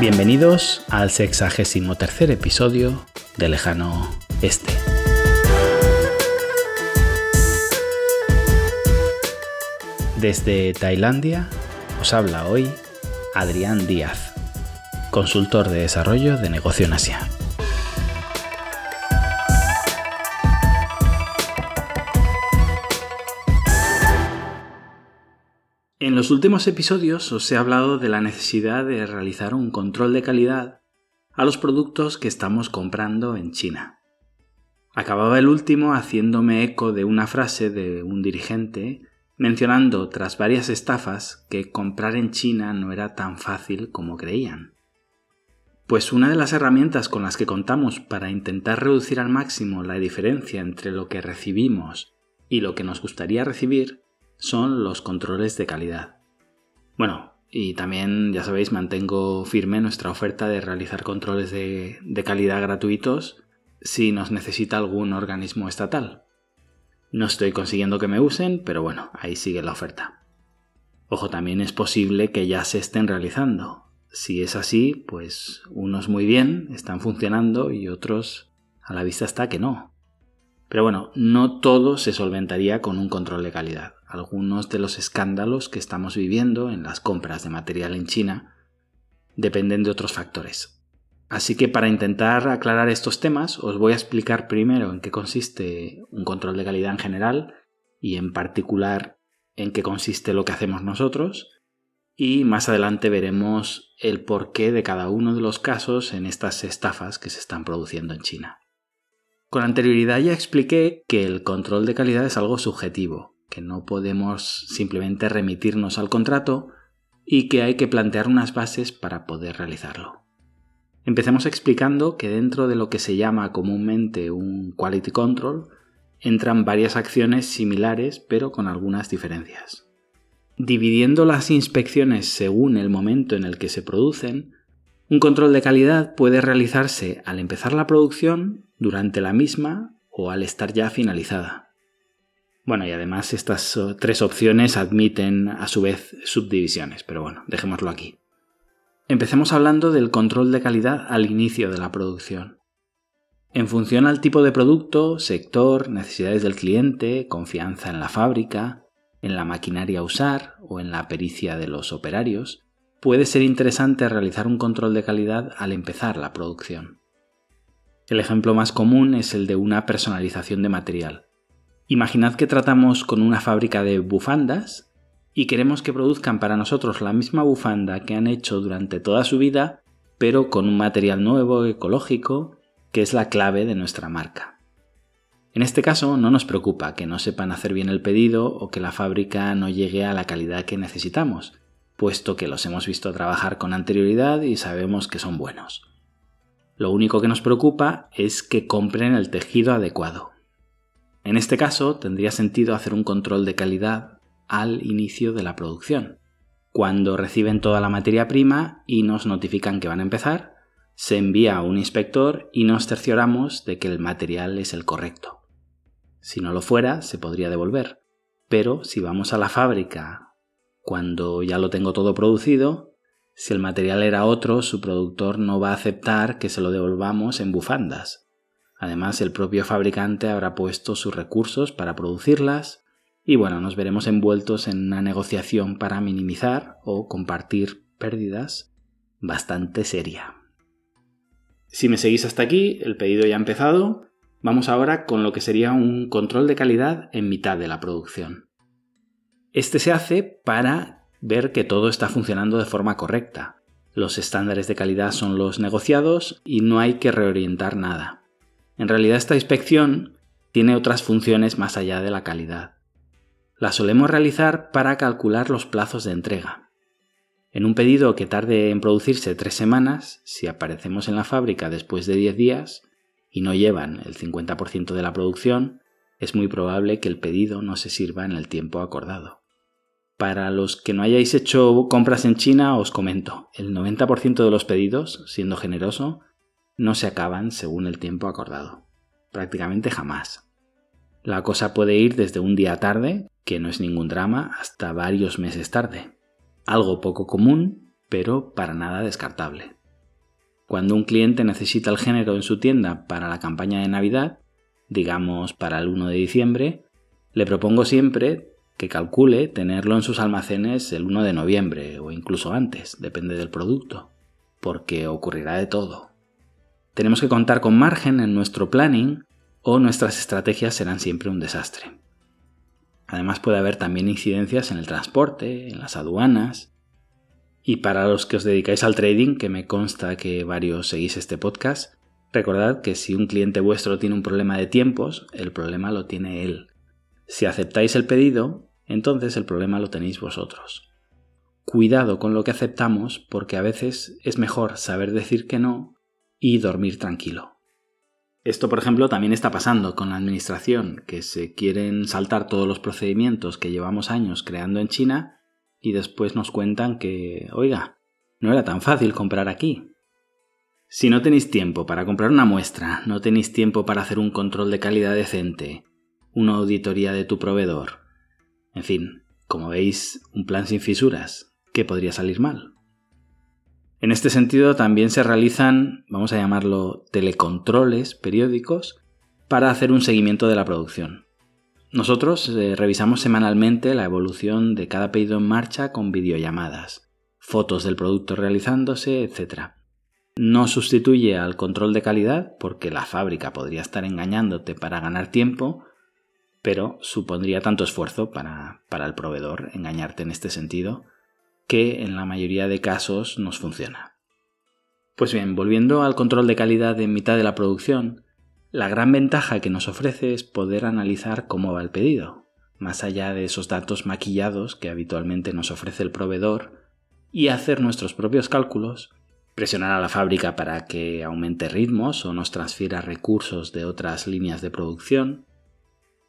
Bienvenidos al sexagésimo tercer episodio de Lejano Este. Desde Tailandia os habla hoy Adrián Díaz, consultor de desarrollo de negocio en Asia. En los últimos episodios os he hablado de la necesidad de realizar un control de calidad a los productos que estamos comprando en China. Acababa el último haciéndome eco de una frase de un dirigente mencionando tras varias estafas que comprar en China no era tan fácil como creían. Pues una de las herramientas con las que contamos para intentar reducir al máximo la diferencia entre lo que recibimos y lo que nos gustaría recibir son los controles de calidad. Bueno, y también, ya sabéis, mantengo firme nuestra oferta de realizar controles de, calidad gratuitos si nos necesita algún organismo estatal. No estoy consiguiendo que me usen, pero bueno, ahí sigue la oferta. Ojo, también es posible que ya se estén realizando. Si es así, pues unos muy bien, están funcionando y otros a la vista está que no. Pero bueno, no todo se solventaría con un control de calidad algunos de los escándalos que estamos viviendo en las compras de material en China dependen de otros factores. Así que para intentar aclarar estos temas os voy a explicar primero en qué consiste un control de calidad en general y en particular en qué consiste lo que hacemos nosotros y más adelante veremos el porqué de cada uno de los casos en estas estafas que se están produciendo en China. Con anterioridad ya expliqué que el control de calidad es algo subjetivo, que no podemos simplemente remitirnos al contrato y que hay que plantear unas bases para poder realizarlo. Empecemos explicando que dentro de lo que se llama comúnmente un quality control entran varias acciones similares pero con algunas diferencias. Dividiendo las inspecciones según el momento en el que se producen, un control de calidad puede realizarse al empezar la producción, durante la misma o al estar ya finalizada. Bueno, y además estas tres opciones admiten a su vez subdivisiones, pero bueno, dejémoslo aquí. Empecemos hablando del control de calidad al inicio de la producción. En función al tipo de producto, sector, necesidades del cliente, confianza en la fábrica, en la maquinaria a usar o en la pericia de los operarios, puede ser interesante realizar un control de calidad al empezar la producción. El ejemplo más común es el de una personalización de material. Imaginad que tratamos con una fábrica de bufandas y queremos que produzcan para nosotros la misma bufanda que han hecho durante toda su vida, pero con un material nuevo, ecológico, que es la clave de nuestra marca. En este caso no nos preocupa que no sepan hacer bien el pedido o que la fábrica no llegue a la calidad que necesitamos, puesto que los hemos visto trabajar con anterioridad y sabemos que son buenos. Lo único que nos preocupa es que compren el tejido adecuado, en este caso, tendría sentido hacer un control de calidad al inicio de la producción. Cuando reciben toda la materia prima y nos notifican que van a empezar, se envía a un inspector y nos cercioramos de que el material es el correcto. Si no lo fuera, se podría devolver. Pero si vamos a la fábrica cuando ya lo tengo todo producido, si el material era otro, su productor no va a aceptar que se lo devolvamos en bufandas, Además, el propio fabricante habrá puesto sus recursos para producirlas y bueno, nos veremos envueltos en una negociación para minimizar o compartir pérdidas bastante seria. Si me seguís hasta aquí, el pedido ya ha empezado. Vamos ahora con lo que sería un control de calidad en mitad de la producción. Este se hace para ver que todo está funcionando de forma correcta. Los estándares de calidad son los negociados y no hay que reorientar nada. En realidad esta inspección tiene otras funciones más allá de la calidad. La solemos realizar para calcular los plazos de entrega. En un pedido que tarde en producirse tres semanas, si aparecemos en la fábrica después de 10 días y no llevan el 50% de la producción, es muy probable que el pedido no se sirva en el tiempo acordado. Para los que no hayáis hecho compras en China, os comento, el 90% de los pedidos, siendo generoso, no se acaban según el tiempo acordado. Prácticamente jamás. La cosa puede ir desde un día tarde, que no es ningún drama, hasta varios meses tarde. Algo poco común, pero para nada descartable. Cuando un cliente necesita el género en su tienda para la campaña de Navidad, digamos para el 1 de diciembre, le propongo siempre que calcule tenerlo en sus almacenes el 1 de noviembre o incluso antes, depende del producto, porque ocurrirá de todo. Tenemos que contar con margen en nuestro planning o nuestras estrategias serán siempre un desastre. Además puede haber también incidencias en el transporte, en las aduanas, y para los que os dedicáis al trading, que me consta que varios seguís este podcast, recordad que si un cliente vuestro tiene un problema de tiempos, el problema lo tiene él. Si aceptáis el pedido, entonces el problema lo tenéis vosotros. Cuidado con lo que aceptamos porque a veces es mejor saber decir que no y dormir tranquilo. Esto, por ejemplo, también está pasando con la administración, que se quieren saltar todos los procedimientos que llevamos años creando en China y después nos cuentan que, oiga, no era tan fácil comprar aquí. Si no tenéis tiempo para comprar una muestra, no tenéis tiempo para hacer un control de calidad decente, una auditoría de tu proveedor, en fin, como veis, un plan sin fisuras, ¿qué podría salir mal? En este sentido también se realizan, vamos a llamarlo, telecontroles periódicos para hacer un seguimiento de la producción. Nosotros eh, revisamos semanalmente la evolución de cada pedido en marcha con videollamadas, fotos del producto realizándose, etc. No sustituye al control de calidad porque la fábrica podría estar engañándote para ganar tiempo, pero supondría tanto esfuerzo para, para el proveedor engañarte en este sentido que en la mayoría de casos nos funciona. Pues bien, volviendo al control de calidad en mitad de la producción, la gran ventaja que nos ofrece es poder analizar cómo va el pedido, más allá de esos datos maquillados que habitualmente nos ofrece el proveedor, y hacer nuestros propios cálculos, presionar a la fábrica para que aumente ritmos o nos transfiera recursos de otras líneas de producción.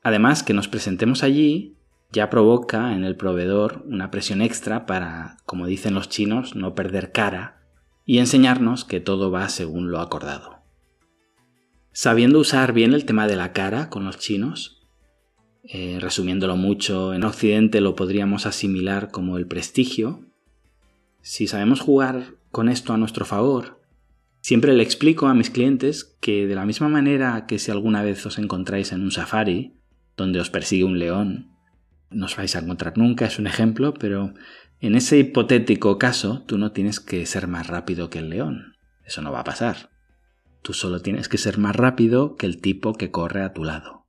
Además, que nos presentemos allí ya provoca en el proveedor una presión extra para, como dicen los chinos, no perder cara y enseñarnos que todo va según lo acordado. Sabiendo usar bien el tema de la cara con los chinos, eh, resumiéndolo mucho, en Occidente lo podríamos asimilar como el prestigio. Si sabemos jugar con esto a nuestro favor, siempre le explico a mis clientes que de la misma manera que si alguna vez os encontráis en un safari, donde os persigue un león, no vais a encontrar nunca, es un ejemplo, pero en ese hipotético caso tú no tienes que ser más rápido que el león. Eso no va a pasar. Tú solo tienes que ser más rápido que el tipo que corre a tu lado.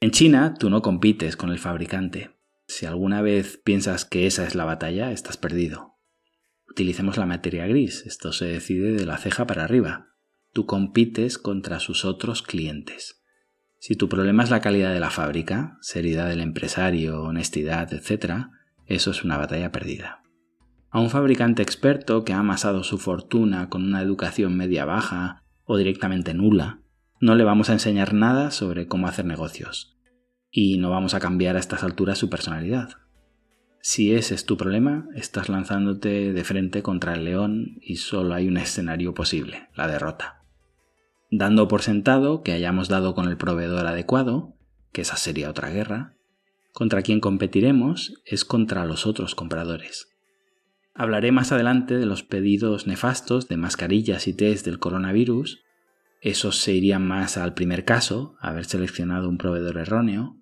En China tú no compites con el fabricante. Si alguna vez piensas que esa es la batalla, estás perdido. Utilicemos la materia gris, esto se decide de la ceja para arriba. Tú compites contra sus otros clientes. Si tu problema es la calidad de la fábrica, seriedad del empresario, honestidad, etc., eso es una batalla perdida. A un fabricante experto que ha amasado su fortuna con una educación media baja o directamente nula, no le vamos a enseñar nada sobre cómo hacer negocios. Y no vamos a cambiar a estas alturas su personalidad. Si ese es tu problema, estás lanzándote de frente contra el león y solo hay un escenario posible, la derrota. Dando por sentado que hayamos dado con el proveedor adecuado, que esa sería otra guerra, contra quien competiremos es contra los otros compradores. Hablaré más adelante de los pedidos nefastos de mascarillas y test del coronavirus. Esos se irían más al primer caso, haber seleccionado un proveedor erróneo.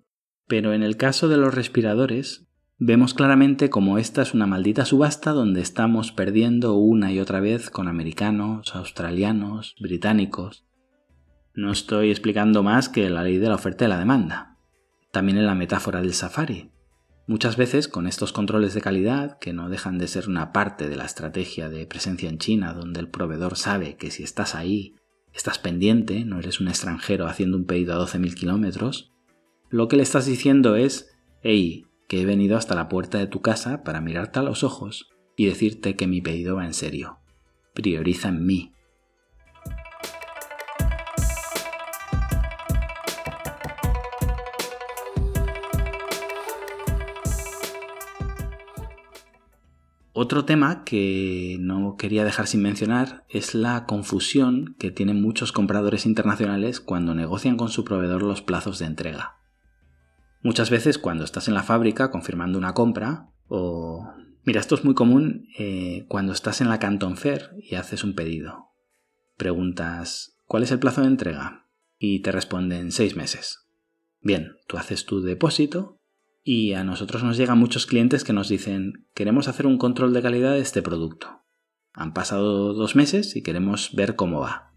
Pero en el caso de los respiradores, vemos claramente cómo esta es una maldita subasta donde estamos perdiendo una y otra vez con americanos, australianos, británicos. No estoy explicando más que la ley de la oferta y la demanda. También en la metáfora del safari. Muchas veces con estos controles de calidad, que no dejan de ser una parte de la estrategia de presencia en China, donde el proveedor sabe que si estás ahí, estás pendiente, no eres un extranjero haciendo un pedido a 12.000 kilómetros, lo que le estás diciendo es, hey, que he venido hasta la puerta de tu casa para mirarte a los ojos y decirte que mi pedido va en serio. Prioriza en mí, Otro tema que no quería dejar sin mencionar es la confusión que tienen muchos compradores internacionales cuando negocian con su proveedor los plazos de entrega. Muchas veces cuando estás en la fábrica confirmando una compra o... Mira, esto es muy común eh, cuando estás en la Canton Fair y haces un pedido. Preguntas ¿cuál es el plazo de entrega? Y te responden seis meses. Bien, tú haces tu depósito y a nosotros nos llegan muchos clientes que nos dicen queremos hacer un control de calidad de este producto. Han pasado dos meses y queremos ver cómo va.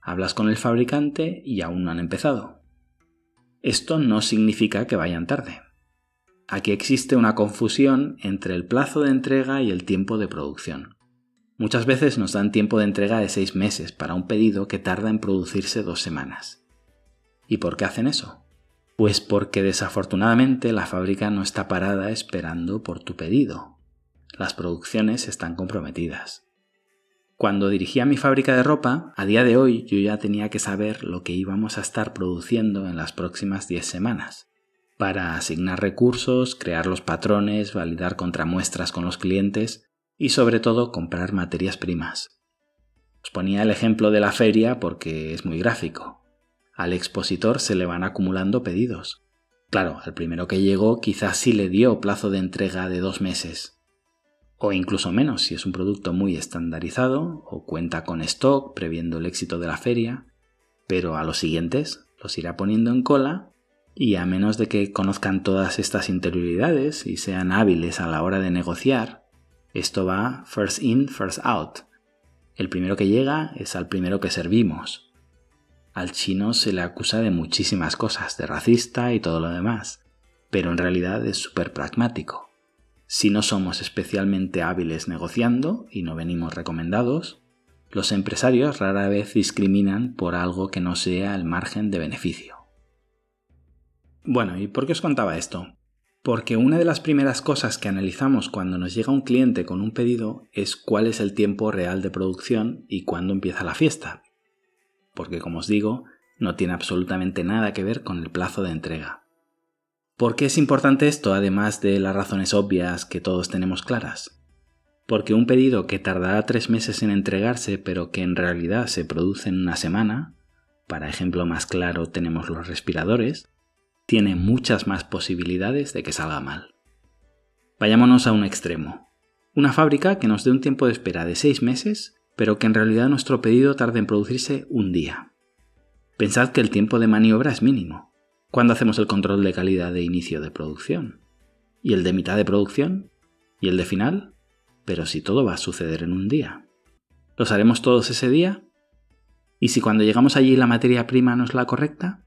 Hablas con el fabricante y aún no han empezado. Esto no significa que vayan tarde. Aquí existe una confusión entre el plazo de entrega y el tiempo de producción. Muchas veces nos dan tiempo de entrega de seis meses para un pedido que tarda en producirse dos semanas. ¿Y por qué hacen eso? Pues porque desafortunadamente la fábrica no está parada esperando por tu pedido. Las producciones están comprometidas. Cuando dirigía mi fábrica de ropa, a día de hoy yo ya tenía que saber lo que íbamos a estar produciendo en las próximas 10 semanas para asignar recursos, crear los patrones, validar contramuestras con los clientes y sobre todo comprar materias primas. Os ponía el ejemplo de la feria porque es muy gráfico. Al expositor se le van acumulando pedidos. Claro, al primero que llegó quizás sí le dio plazo de entrega de dos meses. O incluso menos si es un producto muy estandarizado o cuenta con stock previendo el éxito de la feria. Pero a los siguientes los irá poniendo en cola y a menos de que conozcan todas estas interioridades y sean hábiles a la hora de negociar, esto va first in, first out. El primero que llega es al primero que servimos. Al chino se le acusa de muchísimas cosas, de racista y todo lo demás, pero en realidad es súper pragmático. Si no somos especialmente hábiles negociando y no venimos recomendados, los empresarios rara vez discriminan por algo que no sea el margen de beneficio. Bueno, ¿y por qué os contaba esto? Porque una de las primeras cosas que analizamos cuando nos llega un cliente con un pedido es cuál es el tiempo real de producción y cuándo empieza la fiesta. Porque, como os digo, no tiene absolutamente nada que ver con el plazo de entrega. ¿Por qué es importante esto, además de las razones obvias que todos tenemos claras? Porque un pedido que tardará tres meses en entregarse, pero que en realidad se produce en una semana, para ejemplo más claro tenemos los respiradores, tiene muchas más posibilidades de que salga mal. Vayámonos a un extremo. Una fábrica que nos dé un tiempo de espera de seis meses, pero que en realidad nuestro pedido tarde en producirse un día. Pensad que el tiempo de maniobra es mínimo. ¿Cuándo hacemos el control de calidad de inicio de producción? ¿Y el de mitad de producción? ¿Y el de final? Pero si todo va a suceder en un día. ¿Los haremos todos ese día? ¿Y si cuando llegamos allí la materia prima no es la correcta?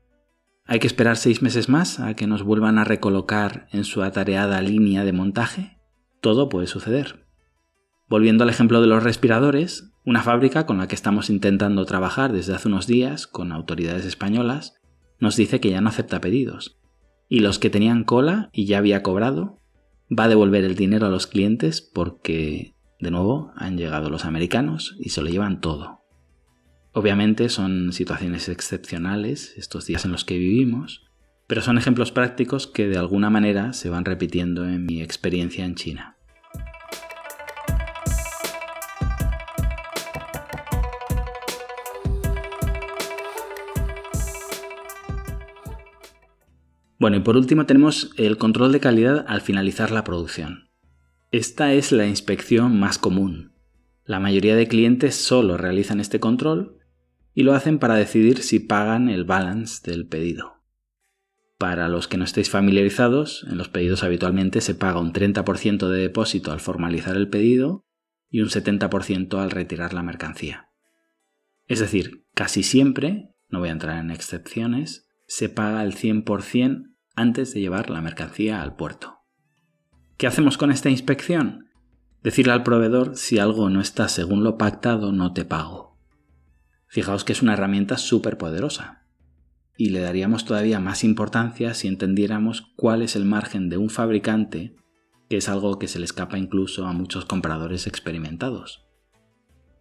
Hay que esperar seis meses más a que nos vuelvan a recolocar en su atareada línea de montaje. Todo puede suceder. Volviendo al ejemplo de los respiradores, una fábrica con la que estamos intentando trabajar desde hace unos días con autoridades españolas nos dice que ya no acepta pedidos. Y los que tenían cola y ya había cobrado, va a devolver el dinero a los clientes porque, de nuevo, han llegado los americanos y se lo llevan todo. Obviamente son situaciones excepcionales estos días en los que vivimos, pero son ejemplos prácticos que de alguna manera se van repitiendo en mi experiencia en China. Bueno, y por último tenemos el control de calidad al finalizar la producción. Esta es la inspección más común. La mayoría de clientes solo realizan este control y lo hacen para decidir si pagan el balance del pedido. Para los que no estéis familiarizados, en los pedidos habitualmente se paga un 30% de depósito al formalizar el pedido y un 70% al retirar la mercancía. Es decir, casi siempre, no voy a entrar en excepciones, se paga el 100% antes de llevar la mercancía al puerto. ¿Qué hacemos con esta inspección? Decirle al proveedor si algo no está según lo pactado no te pago. Fijaos que es una herramienta súper poderosa. Y le daríamos todavía más importancia si entendiéramos cuál es el margen de un fabricante, que es algo que se le escapa incluso a muchos compradores experimentados.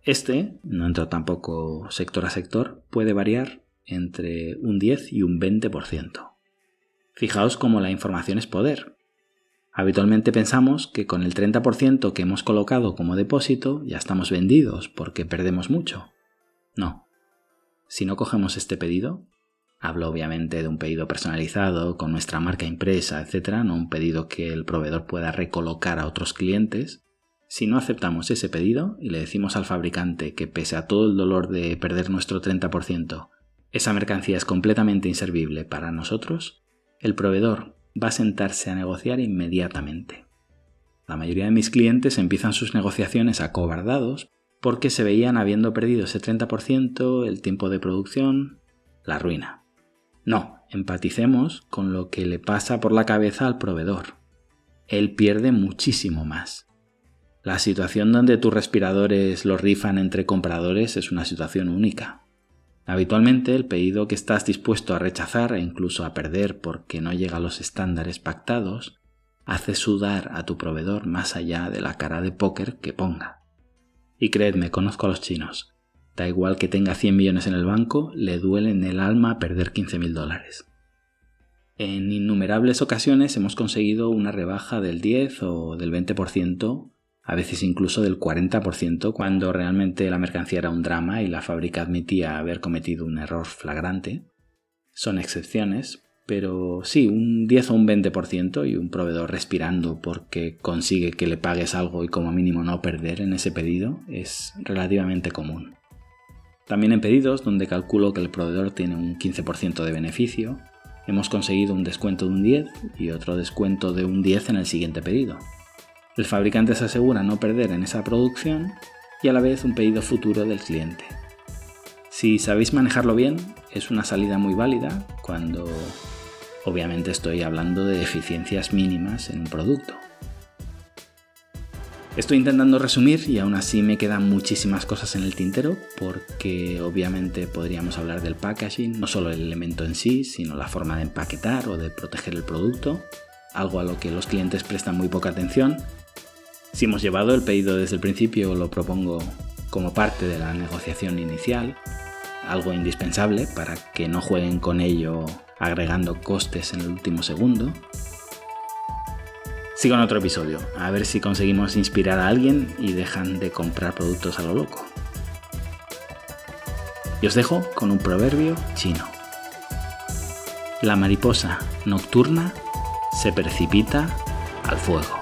Este, no entro tampoco sector a sector, puede variar entre un 10 y un 20%. Fijaos cómo la información es poder. Habitualmente pensamos que con el 30% que hemos colocado como depósito ya estamos vendidos porque perdemos mucho. No. Si no cogemos este pedido, hablo obviamente de un pedido personalizado, con nuestra marca impresa, etc., no un pedido que el proveedor pueda recolocar a otros clientes. si no aceptamos ese pedido y le decimos al fabricante que pese a todo el dolor de perder nuestro 30%, esa mercancía es completamente inservible para nosotros, el proveedor va a sentarse a negociar inmediatamente. La mayoría de mis clientes empiezan sus negociaciones acobardados porque se veían habiendo perdido ese 30%, el tiempo de producción, la ruina. No, empaticemos con lo que le pasa por la cabeza al proveedor. Él pierde muchísimo más. La situación donde tus respiradores los rifan entre compradores es una situación única. Habitualmente el pedido que estás dispuesto a rechazar e incluso a perder porque no llega a los estándares pactados hace sudar a tu proveedor más allá de la cara de póker que ponga. Y creedme, conozco a los chinos. Da igual que tenga 100 millones en el banco, le duele en el alma perder 15 mil dólares. En innumerables ocasiones hemos conseguido una rebaja del 10 o del 20% a veces incluso del 40% cuando realmente la mercancía era un drama y la fábrica admitía haber cometido un error flagrante. Son excepciones, pero sí, un 10 o un 20% y un proveedor respirando porque consigue que le pagues algo y como mínimo no perder en ese pedido es relativamente común. También en pedidos donde calculo que el proveedor tiene un 15% de beneficio, hemos conseguido un descuento de un 10 y otro descuento de un 10 en el siguiente pedido. El fabricante se asegura no perder en esa producción y a la vez un pedido futuro del cliente. Si sabéis manejarlo bien, es una salida muy válida cuando obviamente estoy hablando de eficiencias mínimas en un producto. Estoy intentando resumir y aún así me quedan muchísimas cosas en el tintero porque obviamente podríamos hablar del packaging, no solo el elemento en sí, sino la forma de empaquetar o de proteger el producto, algo a lo que los clientes prestan muy poca atención si hemos llevado el pedido desde el principio, lo propongo como parte de la negociación inicial, algo indispensable para que no jueguen con ello agregando costes en el último segundo. Sigo en otro episodio, a ver si conseguimos inspirar a alguien y dejan de comprar productos a lo loco. Y os dejo con un proverbio chino. La mariposa nocturna se precipita al fuego.